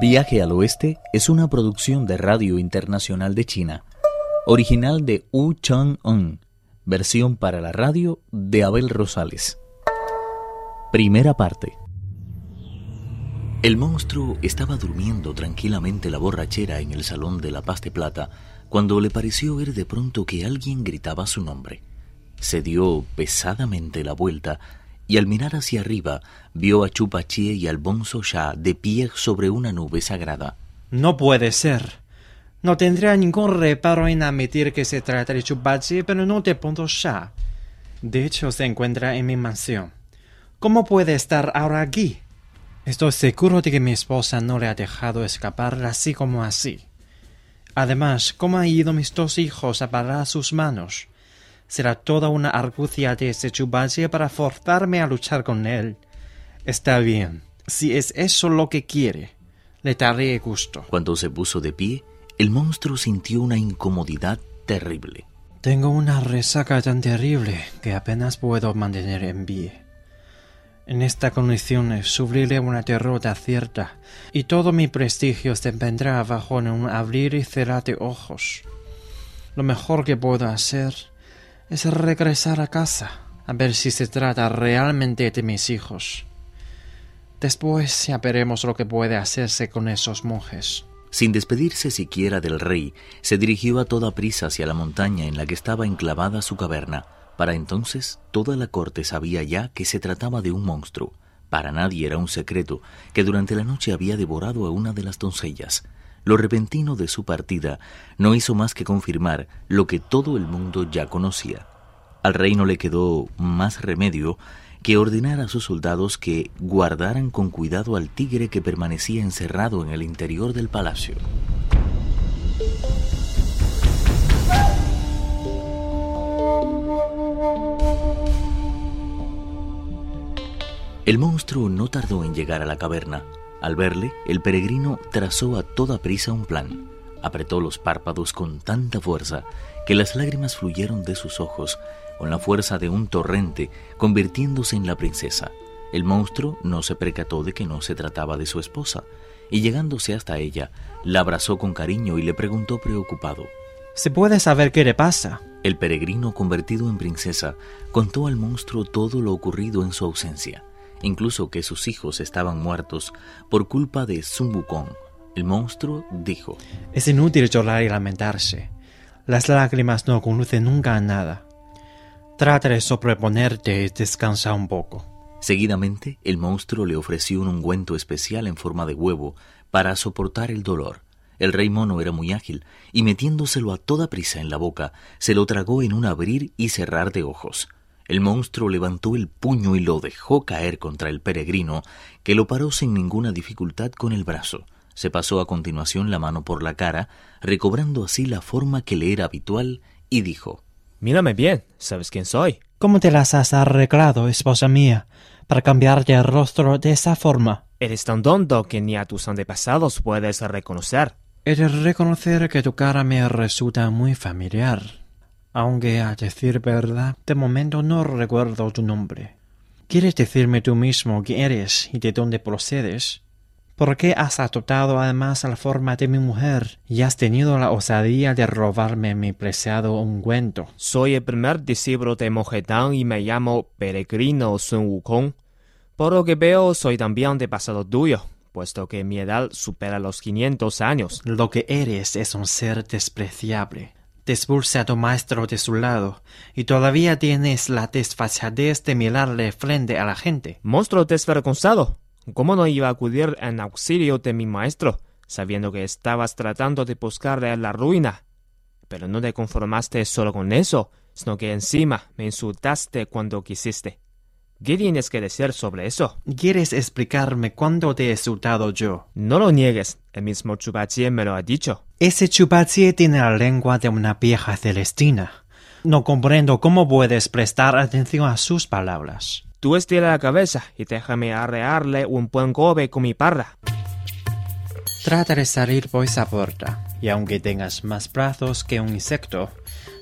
Viaje al Oeste es una producción de Radio Internacional de China, original de Wu Chang-un, versión para la radio de Abel Rosales. Primera parte. El monstruo estaba durmiendo tranquilamente la borrachera en el salón de la Paz de Plata cuando le pareció ver de pronto que alguien gritaba su nombre. Se dio pesadamente la vuelta y al mirar hacia arriba vio a Chupachie y al Bonzo Sha de pie sobre una nube sagrada. No puede ser. No tendría ningún reparo en admitir que se trata de Chupachie, pero no de Bonzo Sha. De hecho, se encuentra en mi mansión. ¿Cómo puede estar ahora aquí? Estoy seguro de que mi esposa no le ha dejado escapar así como así. Además, ¿cómo han ido mis dos hijos a parar sus manos? Será toda una argucia de ese Chupachie para forzarme a luchar con él. Está bien. Si es eso lo que quiere, le daré gusto. Cuando se puso de pie, el monstruo sintió una incomodidad terrible. Tengo una resaca tan terrible que apenas puedo mantener en pie. En esta condición sufriré una derrota cierta, y todo mi prestigio se vendrá abajo en un abrir y cerrar de ojos. Lo mejor que puedo hacer es regresar a casa, a ver si se trata realmente de mis hijos. Después ya veremos lo que puede hacerse con esos monjes. Sin despedirse siquiera del rey, se dirigió a toda prisa hacia la montaña en la que estaba enclavada su caverna. Para entonces toda la corte sabía ya que se trataba de un monstruo. Para nadie era un secreto que durante la noche había devorado a una de las doncellas. Lo repentino de su partida no hizo más que confirmar lo que todo el mundo ya conocía. Al rey no le quedó más remedio que ordenar a sus soldados que guardaran con cuidado al tigre que permanecía encerrado en el interior del palacio. El monstruo no tardó en llegar a la caverna. Al verle, el peregrino trazó a toda prisa un plan. Apretó los párpados con tanta fuerza que las lágrimas fluyeron de sus ojos con la fuerza de un torrente, convirtiéndose en la princesa. El monstruo no se percató de que no se trataba de su esposa, y llegándose hasta ella, la abrazó con cariño y le preguntó preocupado. ¿Se puede saber qué le pasa? El peregrino, convertido en princesa, contó al monstruo todo lo ocurrido en su ausencia, incluso que sus hijos estaban muertos por culpa de Sun Wukong. El monstruo dijo: Es inútil llorar y lamentarse. Las lágrimas no conducen nunca a nada. Trata de sobreponerte y descansa un poco. Seguidamente, el monstruo le ofreció un ungüento especial en forma de huevo para soportar el dolor. El rey mono era muy ágil y metiéndoselo a toda prisa en la boca, se lo tragó en un abrir y cerrar de ojos. El monstruo levantó el puño y lo dejó caer contra el peregrino, que lo paró sin ninguna dificultad con el brazo. Se pasó a continuación la mano por la cara, recobrando así la forma que le era habitual, y dijo Mírame bien, ¿sabes quién soy? ¿Cómo te las has arreglado, esposa mía, para cambiarte el rostro de esa forma? Eres tan tonto que ni a tus antepasados puedes reconocer. He de reconocer que tu cara me resulta muy familiar. Aunque, a decir verdad, de momento no recuerdo tu nombre. ¿Quieres decirme tú mismo quién eres y de dónde procedes? ¿Por qué has adoptado además la forma de mi mujer y has tenido la osadía de robarme mi preciado ungüento? Soy el primer discípulo de Mojetán y me llamo Peregrino Sun Wukong. Por lo que veo, soy también antepasado tuyo, puesto que mi edad supera los 500 años. Lo que eres es un ser despreciable. Tu maestro de su lado, y todavía tienes la desfachatez de mirarle frente a la gente. Monstruo desvergonzado. ¿Cómo no iba a acudir en auxilio de mi maestro, sabiendo que estabas tratando de buscarle la ruina? Pero no te conformaste solo con eso, sino que encima me insultaste cuando quisiste. ¿Qué tienes que decir sobre eso? ¿Quieres explicarme cuándo te he insultado yo? No lo niegues, el mismo Chupachie me lo ha dicho. Ese Chupachie tiene la lengua de una vieja celestina. No comprendo cómo puedes prestar atención a sus palabras. Tú estira la cabeza y déjame arrearle un buen gobe con mi parra. Trata de salir por esa puerta, y aunque tengas más brazos que un insecto,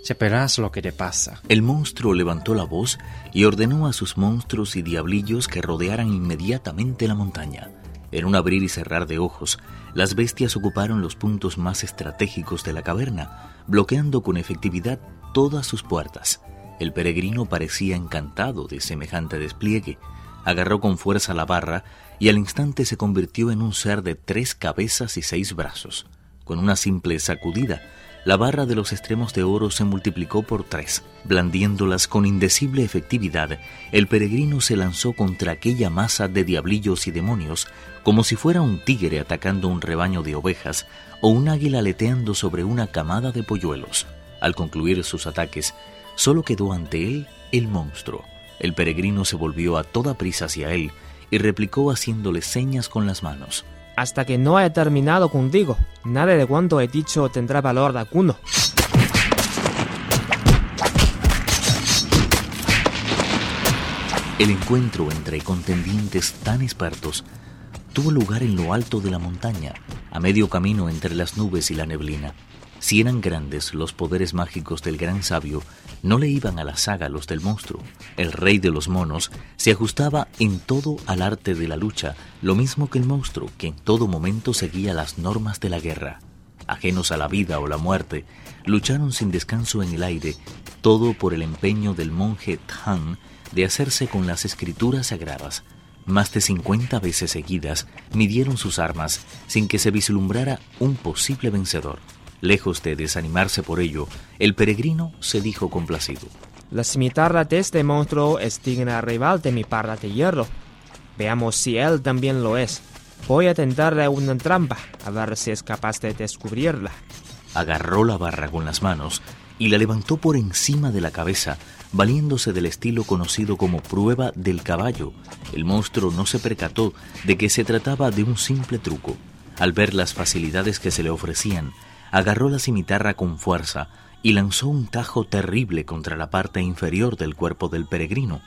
ya verás lo que te pasa. El monstruo levantó la voz y ordenó a sus monstruos y diablillos que rodearan inmediatamente la montaña. En un abrir y cerrar de ojos, las bestias ocuparon los puntos más estratégicos de la caverna, bloqueando con efectividad todas sus puertas. El peregrino parecía encantado de semejante despliegue. Agarró con fuerza la barra y al instante se convirtió en un ser de tres cabezas y seis brazos. Con una simple sacudida, la barra de los extremos de oro se multiplicó por tres. Blandiéndolas con indecible efectividad, el peregrino se lanzó contra aquella masa de diablillos y demonios como si fuera un tigre atacando un rebaño de ovejas o un águila aleteando sobre una camada de polluelos. Al concluir sus ataques, solo quedó ante él el monstruo. El peregrino se volvió a toda prisa hacia él y replicó haciéndole señas con las manos. Hasta que no haya terminado contigo, nada de cuanto he dicho tendrá valor alguno. El encuentro entre contendientes tan expertos tuvo lugar en lo alto de la montaña, a medio camino entre las nubes y la neblina. Si eran grandes los poderes mágicos del gran sabio, no le iban a la saga los del monstruo. El rey de los monos se ajustaba en todo al arte de la lucha, lo mismo que el monstruo, que en todo momento seguía las normas de la guerra. Ajenos a la vida o la muerte, lucharon sin descanso en el aire, todo por el empeño del monje Than de hacerse con las escrituras sagradas. Más de 50 veces seguidas midieron sus armas sin que se vislumbrara un posible vencedor. Lejos de desanimarse por ello, el peregrino se dijo complacido. La cimitarra de este monstruo es digna rival de mi parra de hierro. Veamos si él también lo es. Voy a tentarle una trampa, a ver si es capaz de descubrirla. Agarró la barra con las manos y la levantó por encima de la cabeza, valiéndose del estilo conocido como prueba del caballo. El monstruo no se percató de que se trataba de un simple truco. Al ver las facilidades que se le ofrecían, agarró la cimitarra con fuerza y lanzó un tajo terrible contra la parte inferior del cuerpo del peregrino.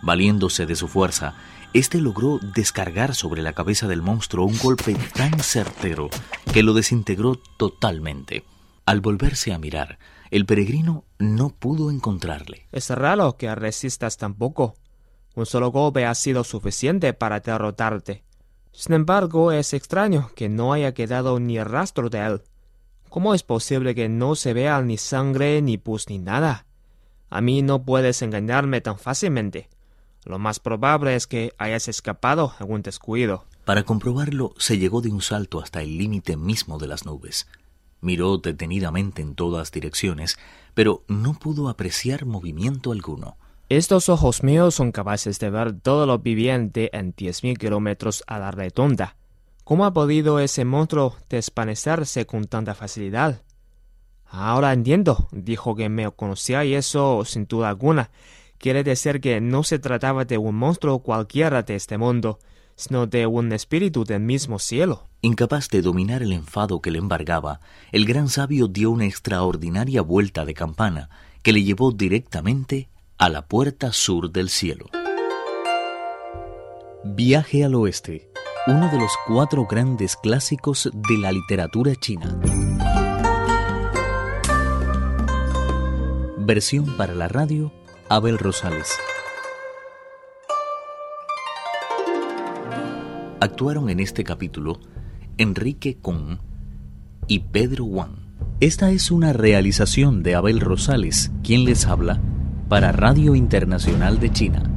Valiéndose de su fuerza, éste logró descargar sobre la cabeza del monstruo un golpe tan certero que lo desintegró totalmente. Al volverse a mirar, el peregrino no pudo encontrarle. Es raro que resistas tan poco. Un solo golpe ha sido suficiente para derrotarte. Sin embargo, es extraño que no haya quedado ni rastro de él. ¿Cómo es posible que no se vea ni sangre, ni pus, ni nada? A mí no puedes engañarme tan fácilmente. Lo más probable es que hayas escapado algún descuido. Para comprobarlo, se llegó de un salto hasta el límite mismo de las nubes. Miró detenidamente en todas direcciones, pero no pudo apreciar movimiento alguno. Estos ojos míos son capaces de ver todo lo viviente en diez mil kilómetros a la redonda. ¿Cómo ha podido ese monstruo desvanecerse con tanta facilidad? Ahora entiendo, dijo que me conocía y eso, sin duda alguna, quiere decir que no se trataba de un monstruo cualquiera de este mundo, sino de un espíritu del mismo cielo. Incapaz de dominar el enfado que le embargaba, el gran sabio dio una extraordinaria vuelta de campana que le llevó directamente a la puerta sur del cielo. Viaje al oeste uno de los cuatro grandes clásicos de la literatura china. Versión para la radio, Abel Rosales. Actuaron en este capítulo Enrique Kong y Pedro Wang. Esta es una realización de Abel Rosales, quien les habla, para Radio Internacional de China.